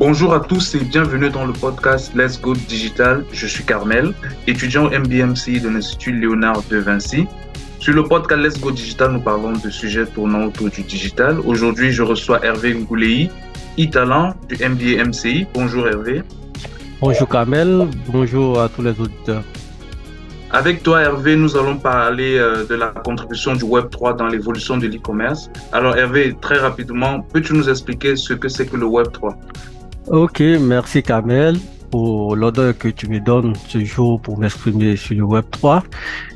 Bonjour à tous et bienvenue dans le podcast Let's Go Digital. Je suis Carmel, étudiant au MBMC de l'Institut Léonard de Vinci. Sur le podcast Let's Go Digital, nous parlons de sujets tournant autour du digital. Aujourd'hui, je reçois Hervé Ngoulei, e-talent du MBA MCI. Bonjour Hervé. Bonjour Carmel, bonjour à tous les auditeurs. Avec toi, Hervé, nous allons parler euh, de la contribution du Web3 dans l'évolution de l'e-commerce. Alors, Hervé, très rapidement, peux-tu nous expliquer ce que c'est que le Web3 Ok, merci Kamel pour l'ordre que tu me donnes ce jour pour m'exprimer sur le Web3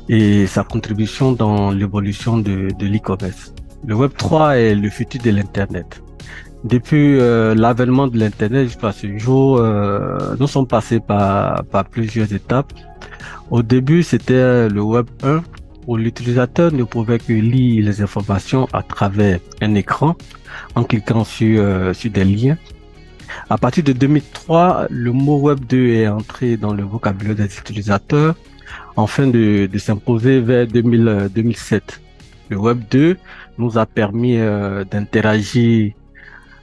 et sa contribution dans l'évolution de, l'e-commerce. Le Web3 est le futur de l'Internet. Depuis euh, l'avènement de l'Internet jusqu'à ce jour, euh, nous sommes passés par, plusieurs étapes. Au début, c'était le Web 1 où l'utilisateur ne pouvait que lire les informations à travers un écran en cliquant sur, euh, sur des liens à partir de 2003, le mot Web 2 est entré dans le vocabulaire des utilisateurs afin de, de s'imposer vers 2000, 2007. Le Web 2 nous a permis euh, d'interagir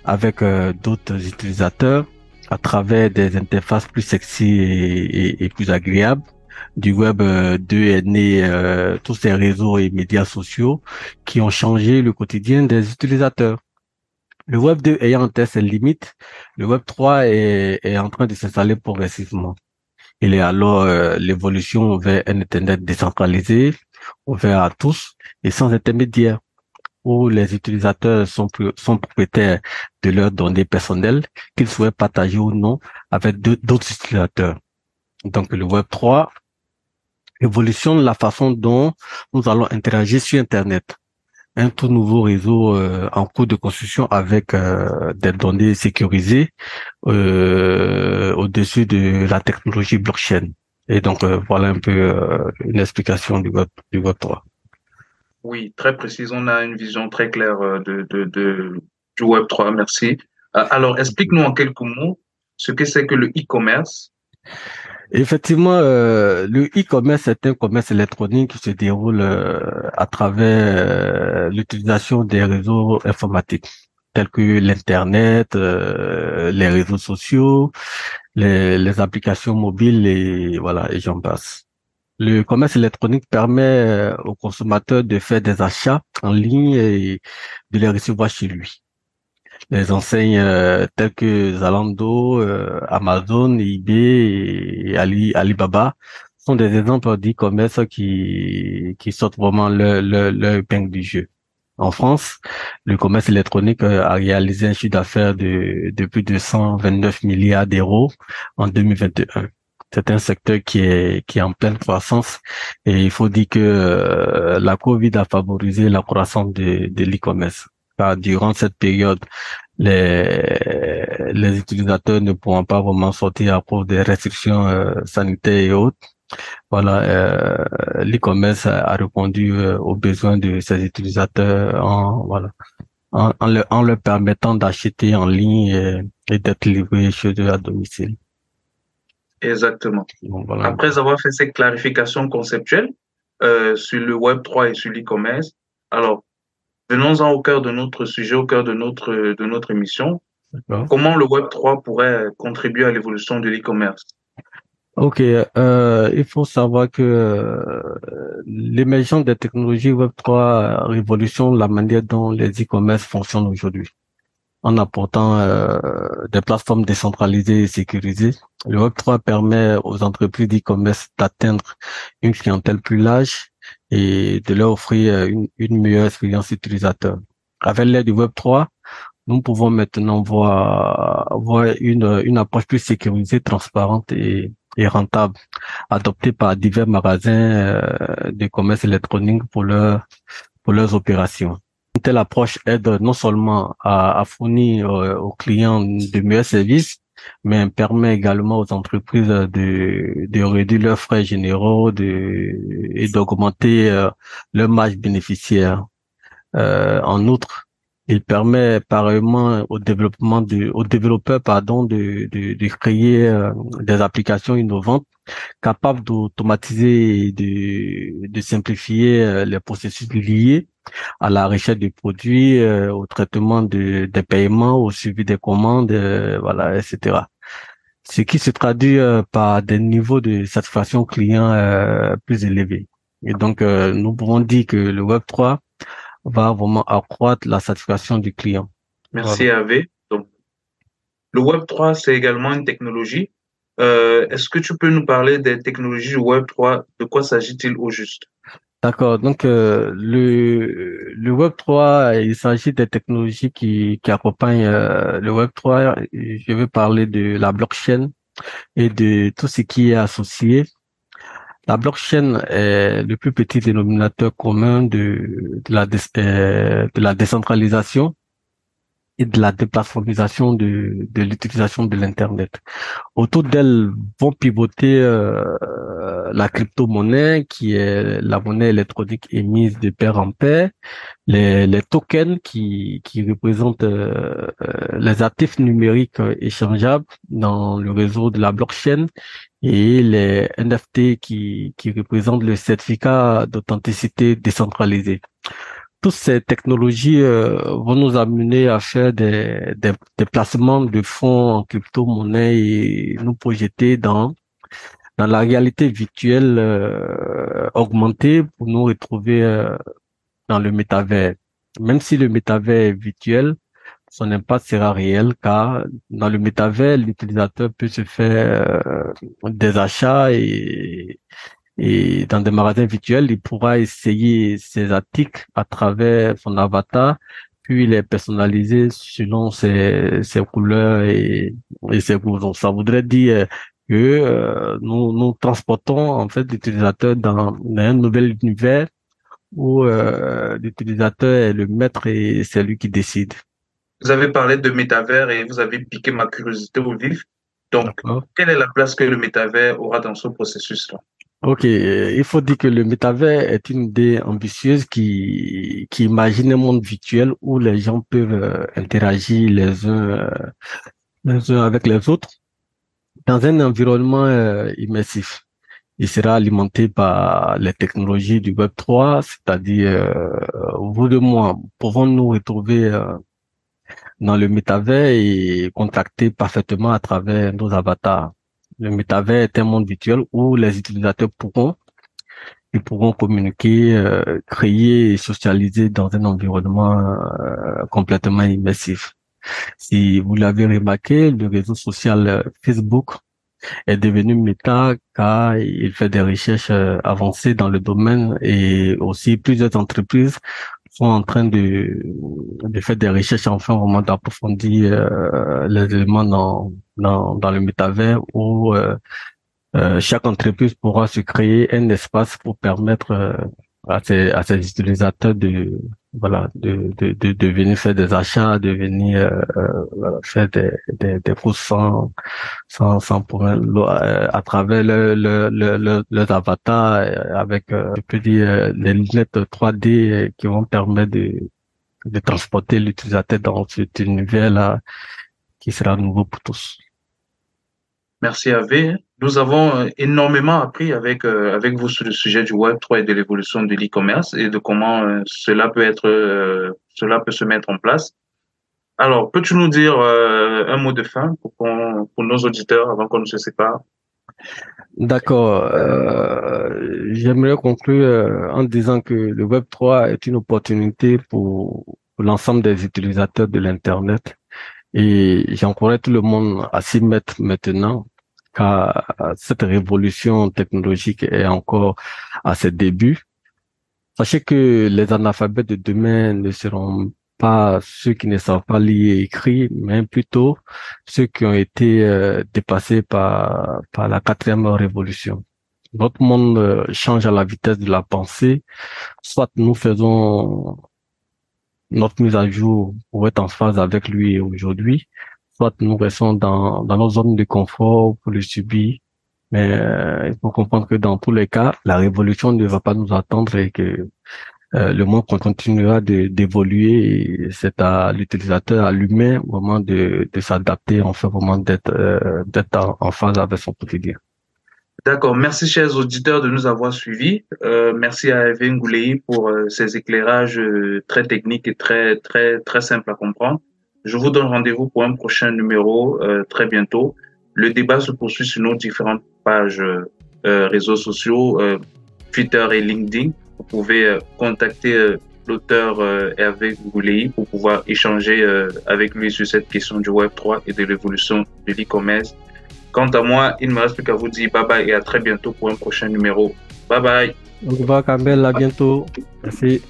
avec euh, d'autres utilisateurs à travers des interfaces plus sexy et, plus agréables. Du Web 2 euh, est né tous ces réseaux et médias sociaux qui ont changé le quotidien des utilisateurs. Le Web 2 ayant atteint ses limites, le Web 3 est, en train de s'installer progressivement. Il est alors euh, l'évolution vers un Internet décentralisé, ouvert à tous et sans intermédiaire, où les utilisateurs sont, sont propriétaires de leurs données personnelles qu'ils souhaitent partager ou non avec d'autres utilisateurs. Donc le Web 3 évolutionne la façon dont nous allons interagir sur Internet un tout nouveau réseau euh, en cours de construction avec euh, des données sécurisées euh, au-dessus de la technologie blockchain. Et donc voilà un peu une explication du Web, du Web 3. Oui, très précise. On a une vision très claire de, de, du Web 3. Merci. alors, explique-nous en quelques mots ce que c'est que le e-commerce Effectivement, euh, le e-commerce est un commerce électronique qui se déroule euh, à travers euh, l'utilisation des réseaux informatiques tels que l'Internet, les réseaux sociaux, les, les, applications mobiles et voilà, et j'en passe. Le commerce électronique permet aux consommateurs de faire des achats en ligne et de les recevoir chez lui les enseignes euh, telles que Zalando, euh, Amazon, eBay et Ali, Alibaba sont des exemples d'e-commerce qui, qui sortent vraiment le, le, le du jeu. En France, le commerce électronique euh, a réalisé un chiffre d'affaires de, de plus de 129 milliards d'euros en 2021 c'est un secteur qui est qui est en pleine croissance et il faut dire que la Covid a favorisé la croissance de, de l'e-commerce durant cette période, les, les utilisateurs ne pourront pas vraiment sortir à cause des restrictions euh, sanitaires et autres. Voilà, euh, l'e-commerce a répondu euh, aux besoins de ces utilisateurs en voilà en, en, leur, permettant d'acheter en ligne et, d'être livré chez eux à domicile. Exactement. Après avoir fait ces clarifications conceptuelles sur le Web 3 et sur l'e-commerce, alors venons-en au cœur de notre sujet, au cœur de notre, de notre émission. Comment le Web 3 pourrait contribuer à l'évolution de l'e-commerce? Ok, euh, il faut savoir que euh, l'émergence des technologies Web 3 révolutionne la manière dont les e-commerce fonctionnent aujourd'hui. En apportant euh, des plateformes décentralisées et sécurisées, le Web 3 permet aux entreprises d'e-commerce d'atteindre une clientèle plus large et de leur offrir euh, une, une meilleure expérience utilisateur. Avec l'aide du Web 3, nous pouvons maintenant voir, voir une, une approche plus sécurisée, transparente et, et rentable, adoptée par divers magasins euh, de commerce électronique pour, leur, pour leurs opérations. Une telle approche aide non seulement à, à fournir euh, aux clients de meilleurs services, mais permet également aux entreprises de, réduire leurs frais généraux et d'augmenter euh, leur marge bénéficiaire. Euh, en outre, il permet pareillement au développement aux développeurs pardon de créer euh, des applications innovantes capables d'automatiser et de, de simplifier les processus liés à la recherche des produits, euh, au traitement de, des paiements, au suivi des commandes, euh, voilà, etc. Ce qui se traduit par des niveaux de satisfaction client plus élevés. Et donc, nous pouvons dire que le Web 3 va vraiment accroître la satisfaction du client. Merci Ave. Donc, le Web 3, c'est également une technologie. Euh, Est-ce que tu peux nous parler des technologies Web 3 De quoi s'agit-il au juste? D'accord. Donc, euh, le, le Web 3, il s'agit des technologies qui, qui accompagnent euh, le Web 3. Je vais parler de la blockchain et de tout ce qui est associé. La blockchain est le plus petit dénominateur commun de, de, la, euh, de la décentralisation de la déplateformisation de, de l'utilisation de l'Internet. Autour d'elle vont pivoter euh, la crypto-monnaie, qui est la monnaie électronique émise de pair en pair, les, les tokens qui, qui représentent euh, les actifs numériques échangeables dans le réseau de la blockchain et les NFT qui, qui représentent le certificat d'authenticité décentralisé toutes ces technologies euh, vont nous amener à faire des, des, placements de fonds en crypto-monnaie et nous projeter dans dans la réalité virtuelle euh, augmentée pour nous retrouver euh, dans le métavers. Même si le métavers est virtuel, son impact sera réel car dans le métavers, l'utilisateur peut se faire des achats et et dans des magasins virtuels, il pourra essayer ses articles à travers son avatar, puis les personnaliser selon ses, ses couleurs et, et ses goûts. ça voudrait dire que euh, nous, nous transportons en fait l'utilisateur dans, un nouvel univers où euh, l'utilisateur est le maître et c'est lui qui décide. Vous avez parlé de métavers et vous avez piqué ma curiosité au vif. Donc, quelle est la place que le métavers aura dans ce processus-là? Ok, il faut dire que le métavers est une idée ambitieuse qui, qui imagine un monde virtuel où les gens peuvent euh, interagir les uns, euh, les uns avec les autres dans un environnement euh, immersif. Il sera alimenté par les technologies du Web 3, c'est-à-dire vous de moi pouvons nous retrouver dans le métavers et contacter parfaitement à travers nos avatars. Le métavers est un monde virtuel où les utilisateurs pourront ils pourront communiquer, euh, créer et socialiser dans un environnement euh, complètement immersif. Si vous l'avez remarqué, le réseau social euh, Facebook est devenu méta car il fait des recherches avancées dans le domaine et aussi plusieurs entreprises sont en train de, de faire des recherches enfin vraiment d'approfondir euh, les éléments dans, dans, dans le métavers où euh, euh, chaque entreprise pourra se créer un espace pour permettre à ses, à ses utilisateurs de voilà de, de, de, de venir faire des achats de venir euh, faire des, des, des courses sans sans, sans euh, à travers le, le, le, le avatars euh, avec euh, je peux dire les lunettes 3D qui vont permettre de de transporter l'utilisateur dans cet univers là qui sera nouveau pour tous Merci Ave. Nous avons euh, énormément appris avec euh, avec vous sur le sujet du Web 3 et de l'évolution de l'e-commerce et de comment euh, cela peut être cela peut se mettre en place. Alors, peux-tu nous dire un mot de fin pour, pour nos auditeurs avant qu'on ne se sépare? D'accord. J'aimerais conclure en disant que le Web 3 est une opportunité pour, pour l'ensemble des utilisateurs de l'Internet et j'encourage tout le monde à s'y mettre maintenant car cette révolution technologique est encore à ses débuts. Sachez que les analphabètes de demain ne seront pas ceux qui ne savent pas lire et écrire, mais plutôt ceux qui ont été euh, dépassés par, par la quatrième révolution. Notre monde euh, change à la vitesse de la pensée. Soit nous faisons notre mise à jour pour être en phase avec lui aujourd'hui, soit nous restons dans, dans nos zones de confort pour le subir. Mais euh, il faut comprendre que dans tous les cas, la révolution ne va pas nous attendre et que euh, le monde continuera d'évoluer. C'est à l'utilisateur, à l'humain, vraiment de, de s'adapter, en fait, vraiment d'être euh, d'être en, phase avec son quotidien. D'accord. Merci, chers auditeurs, de nous avoir suivis. Euh, merci à Hervé Ngoulei pour euh, ses éclairages euh, très techniques et très, très, très simples à comprendre. Je vous donne rendez-vous pour un prochain numéro très bientôt. Le débat se poursuit sur nos différentes pages réseaux sociaux, Twitter et LinkedIn. Vous pouvez contacter l'auteur Hervé Ngoulei pour pouvoir échanger avec lui sur cette question du Web3 et de l'évolution de l'e-commerce Quant à moi, il ne me reste plus qu'à vous dire bye bye et à très bientôt pour un prochain numéro. Bye bye. Au revoir, Campbell. À bientôt. Merci.